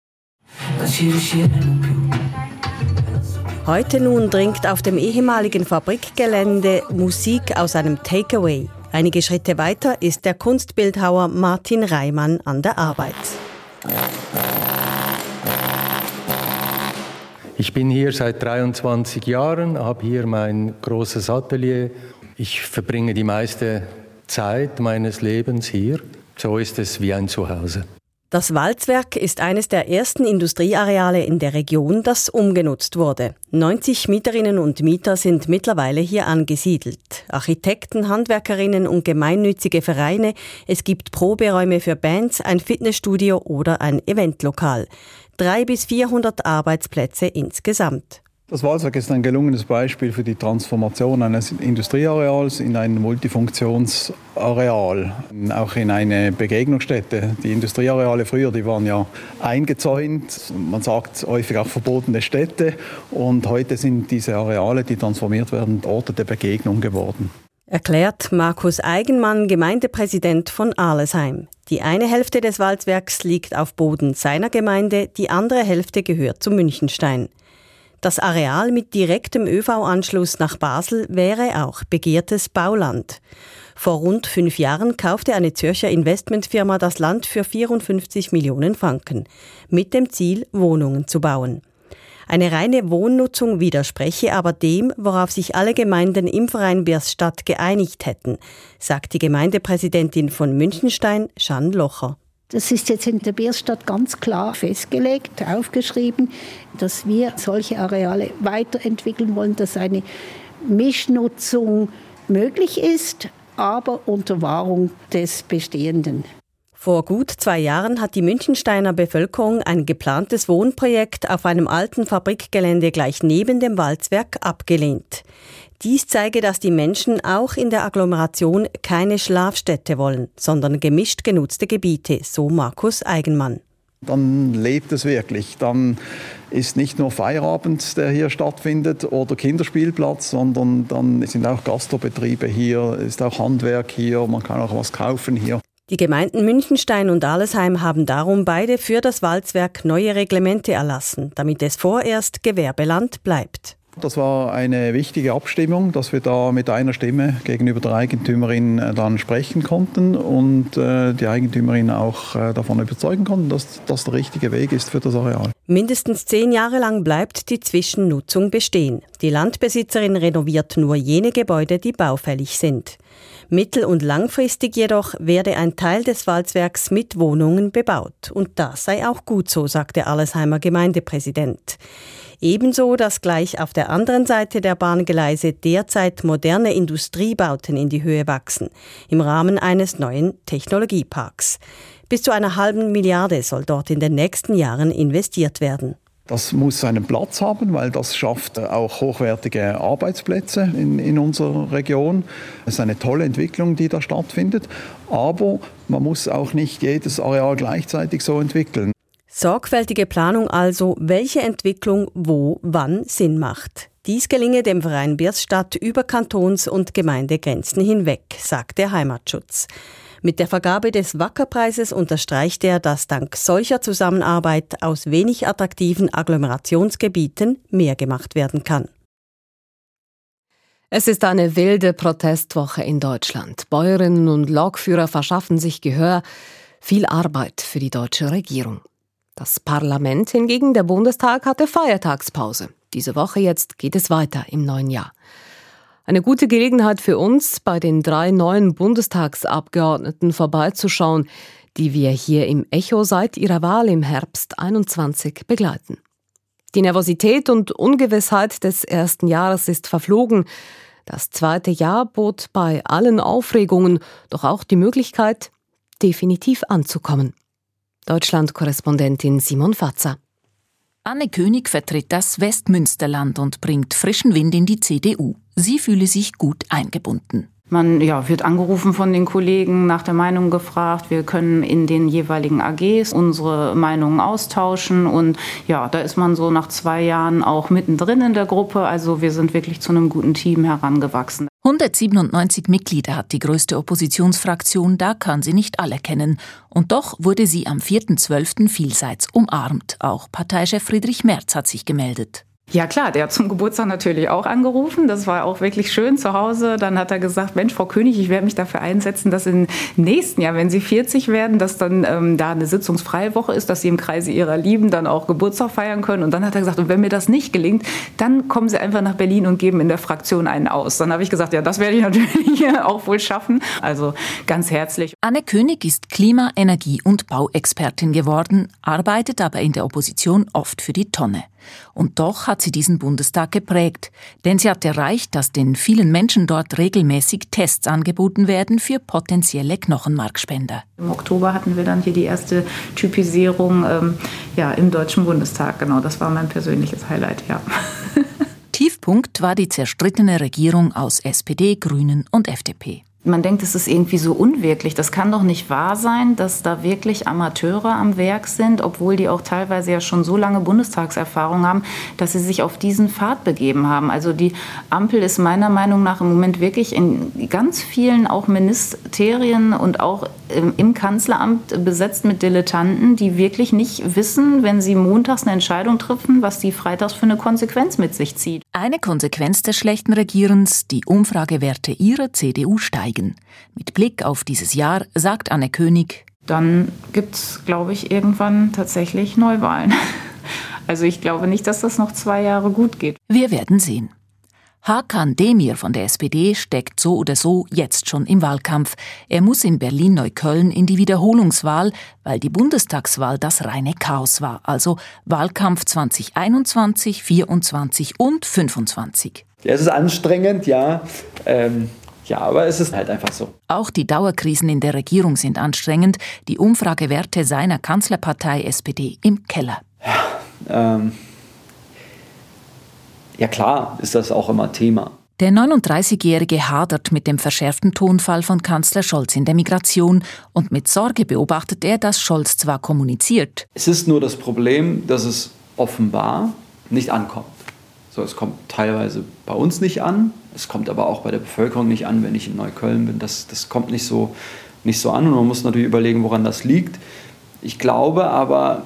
Heute nun dringt auf dem ehemaligen Fabrikgelände Musik aus einem Takeaway. Einige Schritte weiter ist der Kunstbildhauer Martin Reimann an der Arbeit. Ich bin hier seit 23 Jahren, habe hier mein großes Atelier. Ich verbringe die meiste Zeit meines Lebens hier. So ist es wie ein Zuhause. Das Walzwerk ist eines der ersten Industrieareale in der Region, das umgenutzt wurde. 90 Mieterinnen und Mieter sind mittlerweile hier angesiedelt. Architekten, Handwerkerinnen und gemeinnützige Vereine. Es gibt Proberäume für Bands, ein Fitnessstudio oder ein Eventlokal. Drei bis 400 Arbeitsplätze insgesamt. Das Walzwerk ist ein gelungenes Beispiel für die Transformation eines Industrieareals in ein Multifunktionsareal, auch in eine Begegnungsstätte. Die Industrieareale früher, die waren ja eingezäunt, man sagt häufig auch verbotene Städte und heute sind diese Areale, die transformiert werden, Orte der Begegnung geworden. Erklärt Markus Eigenmann, Gemeindepräsident von Arlesheim. Die eine Hälfte des Walzwerks liegt auf Boden seiner Gemeinde, die andere Hälfte gehört zu Münchenstein. Das Areal mit direktem ÖV-Anschluss nach Basel wäre auch begehrtes Bauland. Vor rund fünf Jahren kaufte eine Zürcher Investmentfirma das Land für 54 Millionen Franken, mit dem Ziel, Wohnungen zu bauen. Eine reine Wohnnutzung widerspreche aber dem, worauf sich alle Gemeinden im Verein Birsstadt geeinigt hätten, sagt die Gemeindepräsidentin von Münchenstein, Jeanne Locher. Das ist jetzt in der Bierstadt ganz klar festgelegt, aufgeschrieben, dass wir solche Areale weiterentwickeln wollen, dass eine Mischnutzung möglich ist, aber unter Wahrung des Bestehenden. Vor gut zwei Jahren hat die Münchensteiner Bevölkerung ein geplantes Wohnprojekt auf einem alten Fabrikgelände gleich neben dem Walzwerk abgelehnt. Dies zeige, dass die Menschen auch in der Agglomeration keine Schlafstätte wollen, sondern gemischt genutzte Gebiete, so Markus Eigenmann. Dann lebt es wirklich. Dann ist nicht nur Feierabend, der hier stattfindet, oder Kinderspielplatz, sondern dann sind auch Gastrobetriebe hier, ist auch Handwerk hier, man kann auch was kaufen hier. Die Gemeinden Münchenstein und Allesheim haben darum beide für das Walzwerk neue Reglemente erlassen, damit es vorerst Gewerbeland bleibt. Das war eine wichtige Abstimmung, dass wir da mit einer Stimme gegenüber der Eigentümerin äh, dann sprechen konnten und äh, die Eigentümerin auch äh, davon überzeugen konnten, dass das der richtige Weg ist für das Areal. Mindestens zehn Jahre lang bleibt die Zwischennutzung bestehen. Die Landbesitzerin renoviert nur jene Gebäude, die baufällig sind. Mittel- und langfristig jedoch werde ein Teil des Walzwerks mit Wohnungen bebaut. Und das sei auch gut so, sagt der Allesheimer Gemeindepräsident. Ebenso, dass gleich auf der anderen Seite der Bahngeleise derzeit moderne Industriebauten in die Höhe wachsen, im Rahmen eines neuen Technologieparks. Bis zu einer halben Milliarde soll dort in den nächsten Jahren investiert werden. Das muss seinen Platz haben, weil das schafft auch hochwertige Arbeitsplätze in, in unserer Region. Es ist eine tolle Entwicklung, die da stattfindet. Aber man muss auch nicht jedes Areal gleichzeitig so entwickeln. Sorgfältige Planung also, welche Entwicklung wo wann Sinn macht. Dies gelinge dem Verein Biersstadt über Kantons- und Gemeindegrenzen hinweg, sagt der Heimatschutz. Mit der Vergabe des Wackerpreises unterstreicht er, dass dank solcher Zusammenarbeit aus wenig attraktiven Agglomerationsgebieten mehr gemacht werden kann. Es ist eine wilde Protestwoche in Deutschland. Bäuerinnen und Lokführer verschaffen sich Gehör. Viel Arbeit für die deutsche Regierung. Das Parlament hingegen, der Bundestag, hatte Feiertagspause. Diese Woche jetzt geht es weiter im neuen Jahr. Eine gute Gelegenheit für uns, bei den drei neuen Bundestagsabgeordneten vorbeizuschauen, die wir hier im Echo seit ihrer Wahl im Herbst 21 begleiten. Die Nervosität und Ungewissheit des ersten Jahres ist verflogen. Das zweite Jahr bot bei allen Aufregungen doch auch die Möglichkeit, definitiv anzukommen. Deutschland-Korrespondentin Simon Fatzer. Anne König vertritt das Westmünsterland und bringt frischen Wind in die CDU. Sie fühle sich gut eingebunden. Man ja, wird angerufen von den Kollegen, nach der Meinung gefragt. Wir können in den jeweiligen AGs unsere Meinungen austauschen. Und ja, da ist man so nach zwei Jahren auch mittendrin in der Gruppe. Also wir sind wirklich zu einem guten Team herangewachsen. 197 Mitglieder hat die größte Oppositionsfraktion, da kann sie nicht alle kennen. Und doch wurde sie am 4.12. vielseits umarmt. Auch Parteichef Friedrich Merz hat sich gemeldet. Ja klar, der hat zum Geburtstag natürlich auch angerufen. Das war auch wirklich schön zu Hause. Dann hat er gesagt, Mensch, Frau König, ich werde mich dafür einsetzen, dass im nächsten Jahr, wenn Sie 40 werden, dass dann ähm, da eine sitzungsfreie Woche ist, dass Sie im Kreise Ihrer Lieben dann auch Geburtstag feiern können. Und dann hat er gesagt, und wenn mir das nicht gelingt, dann kommen Sie einfach nach Berlin und geben in der Fraktion einen aus. Dann habe ich gesagt, ja, das werde ich natürlich auch wohl schaffen. Also ganz herzlich. Anne König ist Klima-, Energie- und Bauexpertin geworden, arbeitet aber in der Opposition oft für die Tonne. Und doch hat sie diesen Bundestag geprägt, denn sie hat erreicht, dass den vielen Menschen dort regelmäßig Tests angeboten werden für potenzielle Knochenmarkspender. Im Oktober hatten wir dann hier die erste Typisierung ähm, ja, im Deutschen Bundestag. Genau, das war mein persönliches Highlight, ja. Tiefpunkt war die zerstrittene Regierung aus SPD, Grünen und FDP. Man denkt, es ist irgendwie so unwirklich. Das kann doch nicht wahr sein, dass da wirklich Amateure am Werk sind, obwohl die auch teilweise ja schon so lange Bundestagserfahrung haben, dass sie sich auf diesen Pfad begeben haben. Also die Ampel ist meiner Meinung nach im Moment wirklich in ganz vielen auch Ministerien und auch im Kanzleramt besetzt mit Dilettanten, die wirklich nicht wissen, wenn sie montags eine Entscheidung treffen, was die freitags für eine Konsequenz mit sich zieht. Eine Konsequenz des schlechten Regierens, die Umfragewerte ihrer CDU steigen. Mit Blick auf dieses Jahr sagt Anne König, dann gibt es, glaube ich, irgendwann tatsächlich Neuwahlen. Also ich glaube nicht, dass das noch zwei Jahre gut geht. Wir werden sehen. Hakan Demir von der SPD steckt so oder so jetzt schon im Wahlkampf. Er muss in Berlin-Neukölln in die Wiederholungswahl, weil die Bundestagswahl das reine Chaos war. Also Wahlkampf 2021, 24 und 25. Ja, es ist anstrengend, ja. Ähm Ja, aber es ist halt einfach so. Auch die Dauerkrisen in der Regierung sind anstrengend. Die Umfragewerte seiner Kanzlerpartei SPD im Keller. Ja, ähm, ja klar ist das auch immer Thema. Der 39-Jährige hadert mit dem verschärften Tonfall von Kanzler Scholz in der Migration und mit Sorge beobachtet er, dass Scholz zwar kommuniziert. Es ist nur das Problem, dass es offenbar nicht ankommt. So, es kommt teilweise bei uns nicht an, es kommt aber auch bei der Bevölkerung nicht an, wenn ich in Neukölln bin. Das, das kommt nicht so, nicht so an und man muss natürlich überlegen, woran das liegt. Ich glaube aber,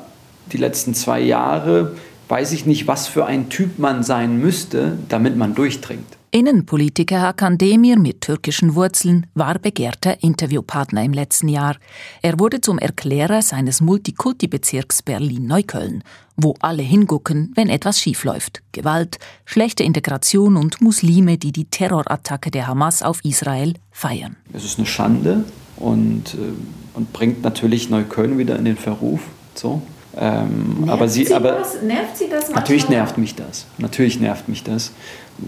die letzten zwei Jahre weiß ich nicht, was für ein Typ man sein müsste, damit man durchdringt. Innenpolitiker Hakan Demir mit türkischen Wurzeln war begehrter Interviewpartner im letzten Jahr. Er wurde zum Erklärer seines Multikulti-Bezirks Berlin-Neukölln, wo alle hingucken, wenn etwas schiefläuft. Gewalt, schlechte Integration und Muslime, die die Terrorattacke der Hamas auf Israel feiern. Es ist eine Schande und, äh, und bringt natürlich Neukölln wieder in den Verruf. So. Ähm, nervt aber sie, sie aber das? nervt sie das manchmal? Natürlich nervt mich das. Natürlich nervt mich das.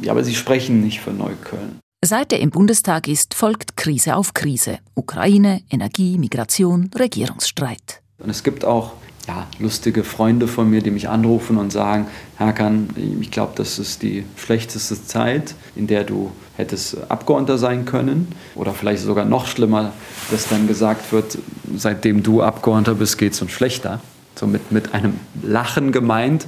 Ja, aber sie sprechen nicht für Neukölln. Seit er im Bundestag ist, folgt Krise auf Krise. Ukraine, Energie, Migration, Regierungsstreit. Und es gibt auch ja, lustige Freunde von mir, die mich anrufen und sagen, Hakan, ich glaube, das ist die schlechteste Zeit, in der du hättest Abgeordneter sein können. Oder vielleicht sogar noch schlimmer, dass dann gesagt wird, seitdem du Abgeordneter bist, geht es uns schlechter so mit, mit einem Lachen gemeint.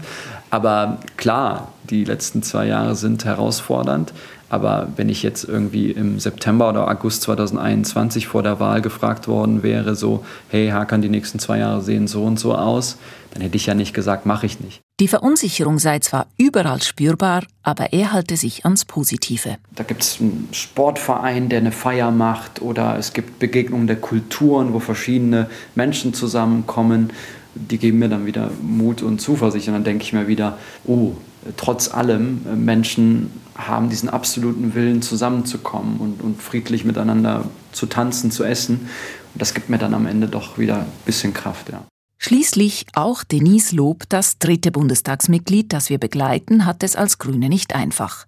Aber klar, die letzten zwei Jahre sind herausfordernd. Aber wenn ich jetzt irgendwie im September oder August 2021 vor der Wahl gefragt worden wäre, so, hey, Hakan, die nächsten zwei Jahre sehen so und so aus, dann hätte ich ja nicht gesagt, mache ich nicht. Die Verunsicherung sei zwar überall spürbar, aber er halte sich ans Positive. Da gibt es einen Sportverein, der eine Feier macht, oder es gibt Begegnungen der Kulturen, wo verschiedene Menschen zusammenkommen die geben mir dann wieder Mut und Zuversicht. Und dann denke ich mir wieder, oh, trotz allem, äh, Menschen haben diesen absoluten Willen, zusammenzukommen und, und friedlich miteinander zu tanzen, zu essen. Und das gibt mir dann am Ende doch wieder ein bisschen Kraft, ja. Schließlich auch Denise Lob, das dritte Bundestagsmitglied, das wir begleiten, hat es als Grüne nicht einfach.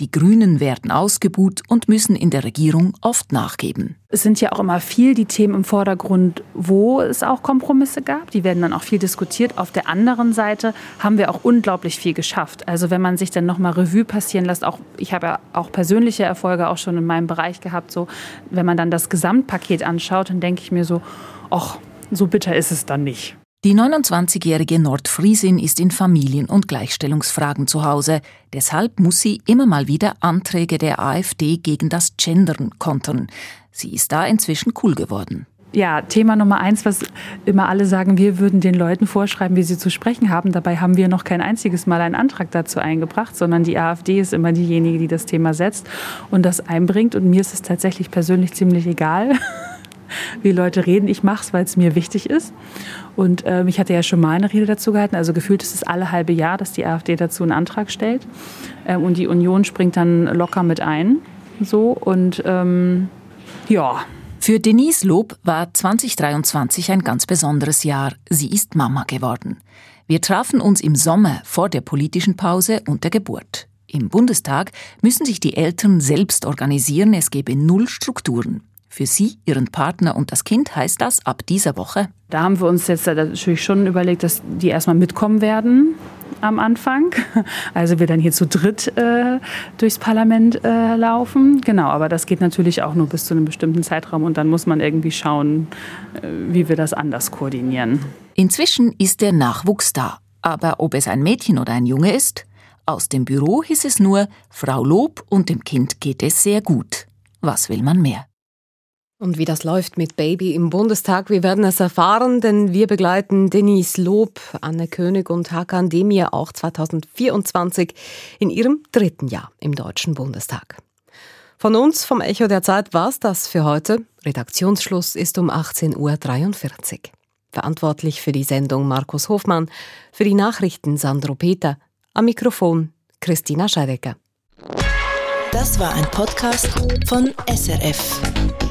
Die Grünen werden ausgebuht und müssen in der Regierung oft nachgeben. Es sind ja auch immer viel die Themen im Vordergrund, wo es auch Kompromisse gab. Die werden dann auch viel diskutiert. Auf der anderen Seite haben wir auch unglaublich viel geschafft. Also wenn man sich dann nochmal Revue passieren lässt, auch ich habe ja auch persönliche Erfolge auch schon in meinem Bereich gehabt. So, wenn man dann das Gesamtpaket anschaut, dann denke ich mir so, ach, so bitter ist es dann nicht. Die 29-jährige Nordfriesin ist in Familien- und Gleichstellungsfragen zu Hause. Deshalb muss sie immer mal wieder Anträge der AfD gegen das Gendern kontern. Sie ist da inzwischen cool geworden. Ja, Thema Nummer eins, was immer alle sagen, wir würden den Leuten vorschreiben, wie sie zu sprechen haben. Dabei haben wir noch kein einziges Mal einen Antrag dazu eingebracht, sondern die AfD ist immer diejenige, die das Thema setzt und das einbringt. Und mir ist es tatsächlich persönlich ziemlich egal. wie Leute reden. Ich mache es, weil es mir wichtig ist. Und ähm, ich hatte ja schon mal eine Rede dazu gehalten. Also gefühlt ist es alle halbe Jahr, dass die AfD dazu einen Antrag stellt. Ähm, und die Union springt dann locker mit ein. So und ähm, ja. Für Denise Lob war 2023 ein ganz besonderes Jahr. Sie ist Mama geworden. Wir trafen uns im Sommer vor der politischen Pause und der Geburt. Im Bundestag müssen sich die Eltern selbst organisieren, es gebe null Strukturen. Für Sie, Ihren Partner und das Kind heißt das ab dieser Woche? Da haben wir uns jetzt natürlich schon überlegt, dass die erstmal mitkommen werden am Anfang. Also wir dann hier zu dritt äh, durchs Parlament äh, laufen. Genau, aber das geht natürlich auch nur bis zu einem bestimmten Zeitraum und dann muss man irgendwie schauen, äh, wie wir das anders koordinieren. Inzwischen ist der Nachwuchs da. Aber ob es ein Mädchen oder ein Junge ist? Aus dem Büro hieß es nur, Frau Lob und dem Kind geht es sehr gut. Was will man mehr? Und wie das läuft mit Baby im Bundestag, wir werden es erfahren, denn wir begleiten Denise Lob, Anne König und Hakan Demir auch 2024 in ihrem dritten Jahr im Deutschen Bundestag. Von uns, vom Echo der Zeit, war es das für heute. Redaktionsschluss ist um 18.43 Uhr. Verantwortlich für die Sendung Markus Hofmann, für die Nachrichten Sandro Peter, am Mikrofon Christina Scheidecker. Das war ein Podcast von SRF.